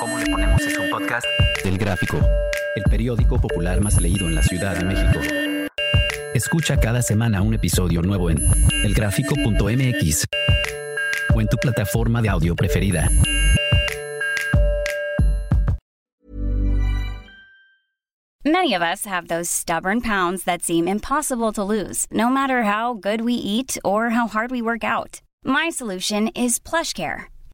¿Cómo le ponemos es un podcast? Del Gráfico, el periódico popular más leído en la Ciudad de México. Escucha cada semana un episodio nuevo en elgráfico.mx o en tu plataforma de audio preferida. Many of us have those stubborn pounds that seem impossible to lose, no matter how good we eat or how hard we work out. My solution is PlushCare.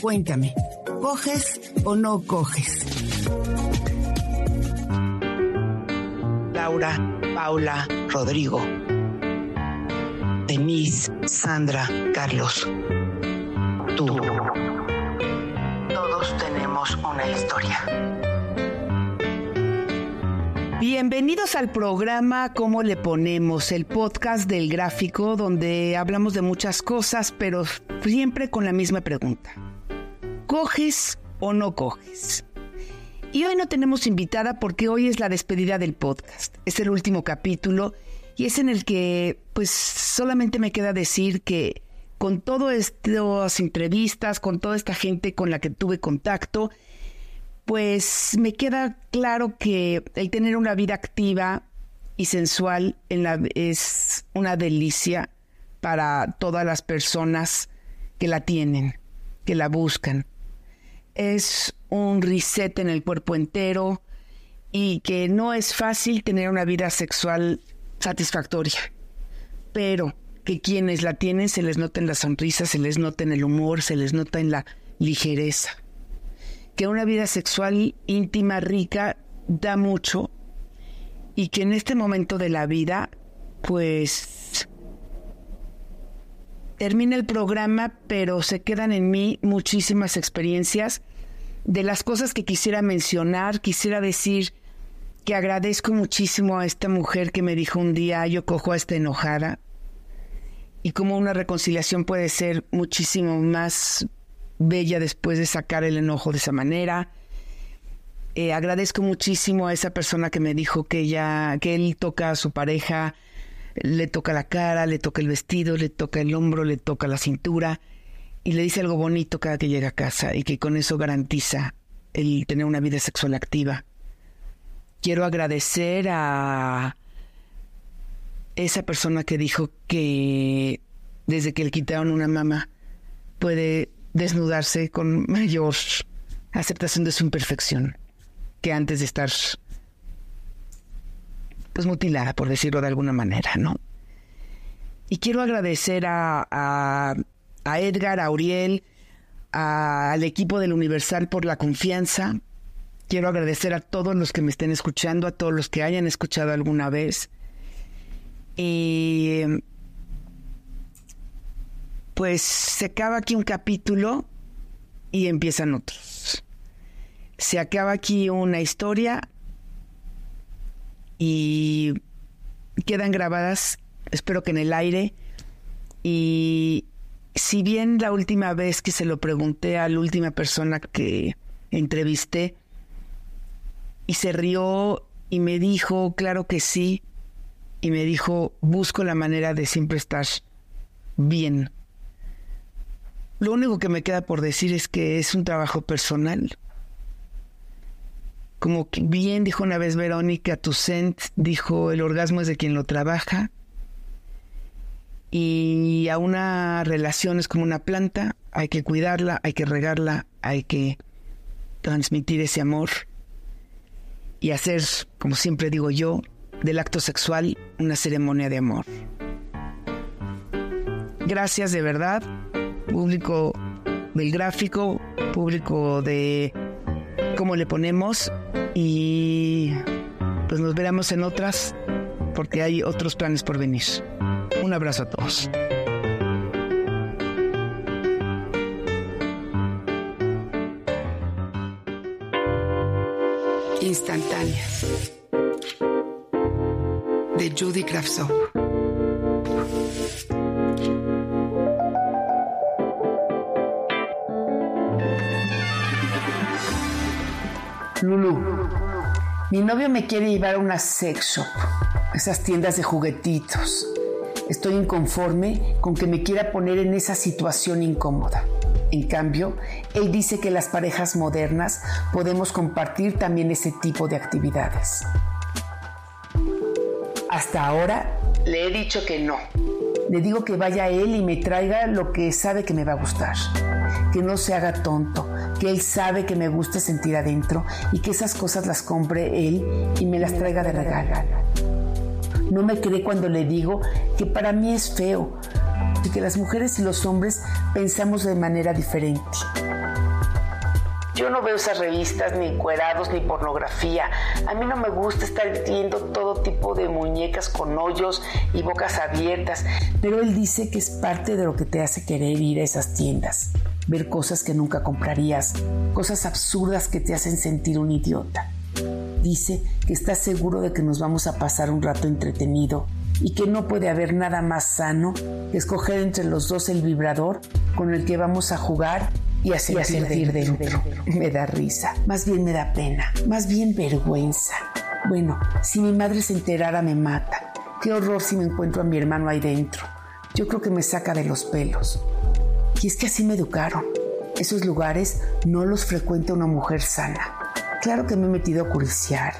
Cuéntame, ¿coges o no coges? Laura, Paula, Rodrigo, Denise, Sandra, Carlos, tú. Todos tenemos una historia. Bienvenidos al programa ¿Cómo le ponemos? El podcast del gráfico donde hablamos de muchas cosas, pero siempre con la misma pregunta. ¿Coges o no coges? Y hoy no tenemos invitada porque hoy es la despedida del podcast. Es el último capítulo y es en el que pues solamente me queda decir que con todas estas entrevistas, con toda esta gente con la que tuve contacto, pues me queda claro que el tener una vida activa y sensual es una delicia para todas las personas que la tienen, que la buscan. Es un reset en el cuerpo entero y que no es fácil tener una vida sexual satisfactoria, pero que quienes la tienen se les nota en la sonrisa, se les nota en el humor, se les nota en la ligereza. Que una vida sexual íntima, rica, da mucho y que en este momento de la vida, pues, termina el programa, pero se quedan en mí muchísimas experiencias. De las cosas que quisiera mencionar, quisiera decir que agradezco muchísimo a esta mujer que me dijo un día, yo cojo a esta enojada, y como una reconciliación puede ser muchísimo más bella después de sacar el enojo de esa manera. Eh, agradezco muchísimo a esa persona que me dijo que ella, que él toca a su pareja, le toca la cara, le toca el vestido, le toca el hombro, le toca la cintura y le dice algo bonito cada que llega a casa y que con eso garantiza el tener una vida sexual activa. Quiero agradecer a esa persona que dijo que desde que le quitaron una mama puede desnudarse con mayor aceptación de su imperfección que antes de estar pues mutilada, por decirlo de alguna manera, ¿no? Y quiero agradecer a, a, Edgar, a Uriel, al equipo del Universal por la confianza. Quiero agradecer a todos los que me estén escuchando, a todos los que hayan escuchado alguna vez. Y pues se acaba aquí un capítulo y empiezan otros. Se acaba aquí una historia y quedan grabadas, espero que en el aire. Y si bien la última vez que se lo pregunté a la última persona que entrevisté y se rió y me dijo, claro que sí, y me dijo, busco la manera de siempre estar bien lo único que me queda por decir es que es un trabajo personal. Como bien dijo una vez Verónica Toussaint, dijo, el orgasmo es de quien lo trabaja. Y a una relación es como una planta, hay que cuidarla, hay que regarla, hay que transmitir ese amor y hacer, como siempre digo yo, del acto sexual una ceremonia de amor. Gracias de verdad público del gráfico, público de cómo le ponemos y pues nos veremos en otras porque hay otros planes por venir. Un abrazo a todos. Instantáneas de Judy Kravtsov. Lulu, mi novio me quiere llevar a una sex shop, esas tiendas de juguetitos. Estoy inconforme con que me quiera poner en esa situación incómoda. En cambio, él dice que las parejas modernas podemos compartir también ese tipo de actividades. Hasta ahora le he dicho que no. Le digo que vaya él y me traiga lo que sabe que me va a gustar. Que no se haga tonto, que él sabe que me gusta sentir adentro y que esas cosas las compre él y me las traiga de regalo. No me cree cuando le digo que para mí es feo y que las mujeres y los hombres pensamos de manera diferente. Yo no veo esas revistas ni cuerados ni pornografía. A mí no me gusta estar viendo todo tipo de muñecas con hoyos y bocas abiertas. Pero él dice que es parte de lo que te hace querer ir a esas tiendas. Ver cosas que nunca comprarías. Cosas absurdas que te hacen sentir un idiota. Dice que está seguro de que nos vamos a pasar un rato entretenido y que no puede haber nada más sano que escoger entre los dos el vibrador con el que vamos a jugar y a sentir, dentro. Me da risa, más bien me da pena, más bien vergüenza. Bueno, si mi madre se enterara me mata. Qué horror si me encuentro a mi hermano ahí dentro. Yo creo que me saca de los pelos. Y es que así me educaron. Esos lugares no los frecuenta una mujer sana. Claro que me he metido a curiciar.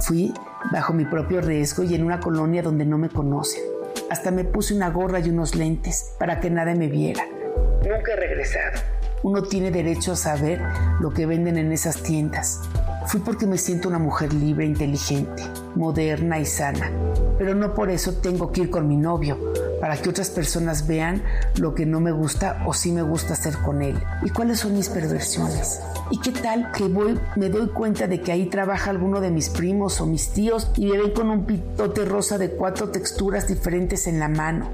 Fui bajo mi propio riesgo y en una colonia donde no me conocen. Hasta me puse una gorra y unos lentes para que nadie me viera. Nunca he regresado. Uno tiene derecho a saber lo que venden en esas tiendas. Fui porque me siento una mujer libre, inteligente, moderna y sana. Pero no por eso tengo que ir con mi novio, para que otras personas vean lo que no me gusta o sí me gusta hacer con él. ¿Y cuáles son mis perversiones? ¿Y qué tal que voy, me doy cuenta de que ahí trabaja alguno de mis primos o mis tíos y me ven con un pitote rosa de cuatro texturas diferentes en la mano?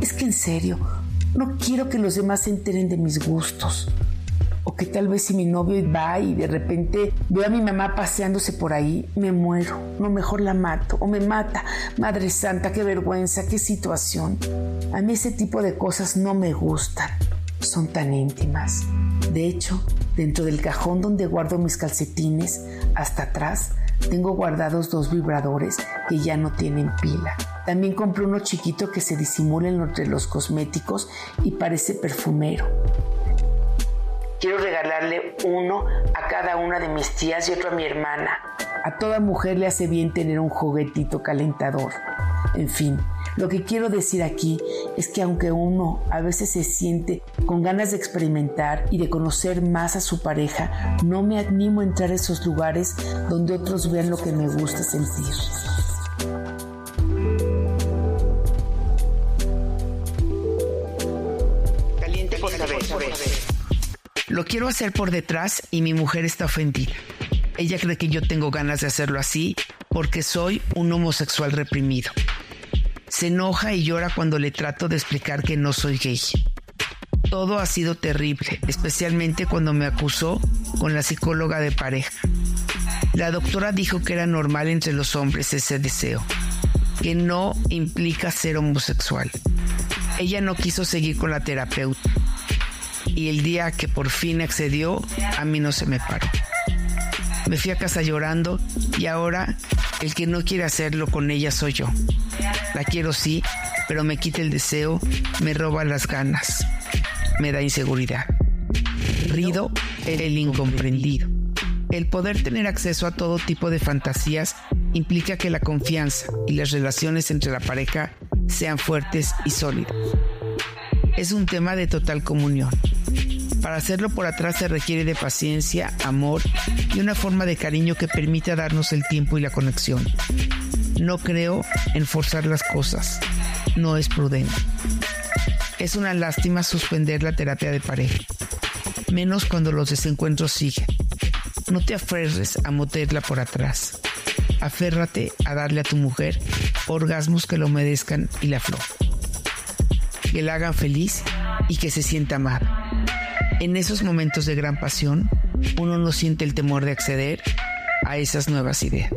Es que en serio, no quiero que los demás se enteren de mis gustos. O que tal vez si mi novio va y de repente veo a mi mamá paseándose por ahí, me muero. No, mejor la mato. O me mata. Madre Santa, qué vergüenza, qué situación. A mí ese tipo de cosas no me gustan. Son tan íntimas. De hecho, dentro del cajón donde guardo mis calcetines, hasta atrás, tengo guardados dos vibradores que ya no tienen pila. También compré uno chiquito que se disimula entre los cosméticos y parece perfumero. Quiero regalarle uno a cada una de mis tías y otro a mi hermana. A toda mujer le hace bien tener un juguetito calentador. En fin, lo que quiero decir aquí es que aunque uno a veces se siente con ganas de experimentar y de conocer más a su pareja, no me animo a entrar a esos lugares donde otros vean lo que me gusta sentir. Lo quiero hacer por detrás y mi mujer está ofendida. Ella cree que yo tengo ganas de hacerlo así porque soy un homosexual reprimido. Se enoja y llora cuando le trato de explicar que no soy gay. Todo ha sido terrible, especialmente cuando me acusó con la psicóloga de pareja. La doctora dijo que era normal entre los hombres ese deseo, que no implica ser homosexual. Ella no quiso seguir con la terapeuta y el día que por fin accedió, a mí no se me paró. Me fui a casa llorando y ahora el que no quiere hacerlo con ella soy yo. La quiero sí, pero me quita el deseo, me roba las ganas, me da inseguridad. Rido el incomprendido. El poder tener acceso a todo tipo de fantasías implica que la confianza y las relaciones entre la pareja sean fuertes y sólidas. Es un tema de total comunión. Para hacerlo por atrás se requiere de paciencia, amor y una forma de cariño que permita darnos el tiempo y la conexión. No creo en forzar las cosas. No es prudente. Es una lástima suspender la terapia de pareja, menos cuando los desencuentros siguen. No te aferres a moterla por atrás. Aférrate a darle a tu mujer orgasmos que lo merezcan y la flor. Que la hagan feliz y que se sienta amada. En esos momentos de gran pasión, uno no siente el temor de acceder a esas nuevas ideas.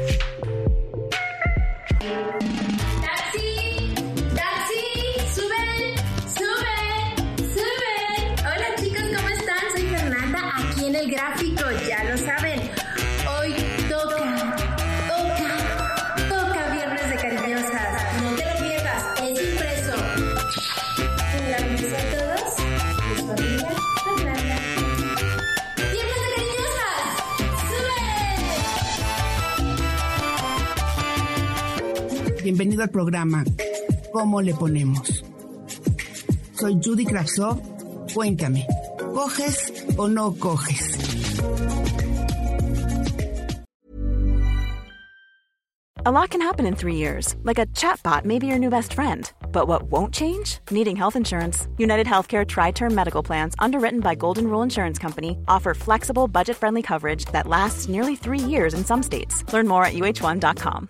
Bienvenido al programa ¿Cómo le ponemos? Soy Judy Kravsov. Cuéntame, ¿coges o no coges? A lot can happen in three years, like a chatbot may be your new best friend. But what won't change? Needing health insurance. United Healthcare Tri Term Medical Plans, underwritten by Golden Rule Insurance Company, offer flexible, budget friendly coverage that lasts nearly three years in some states. Learn more at uh1.com.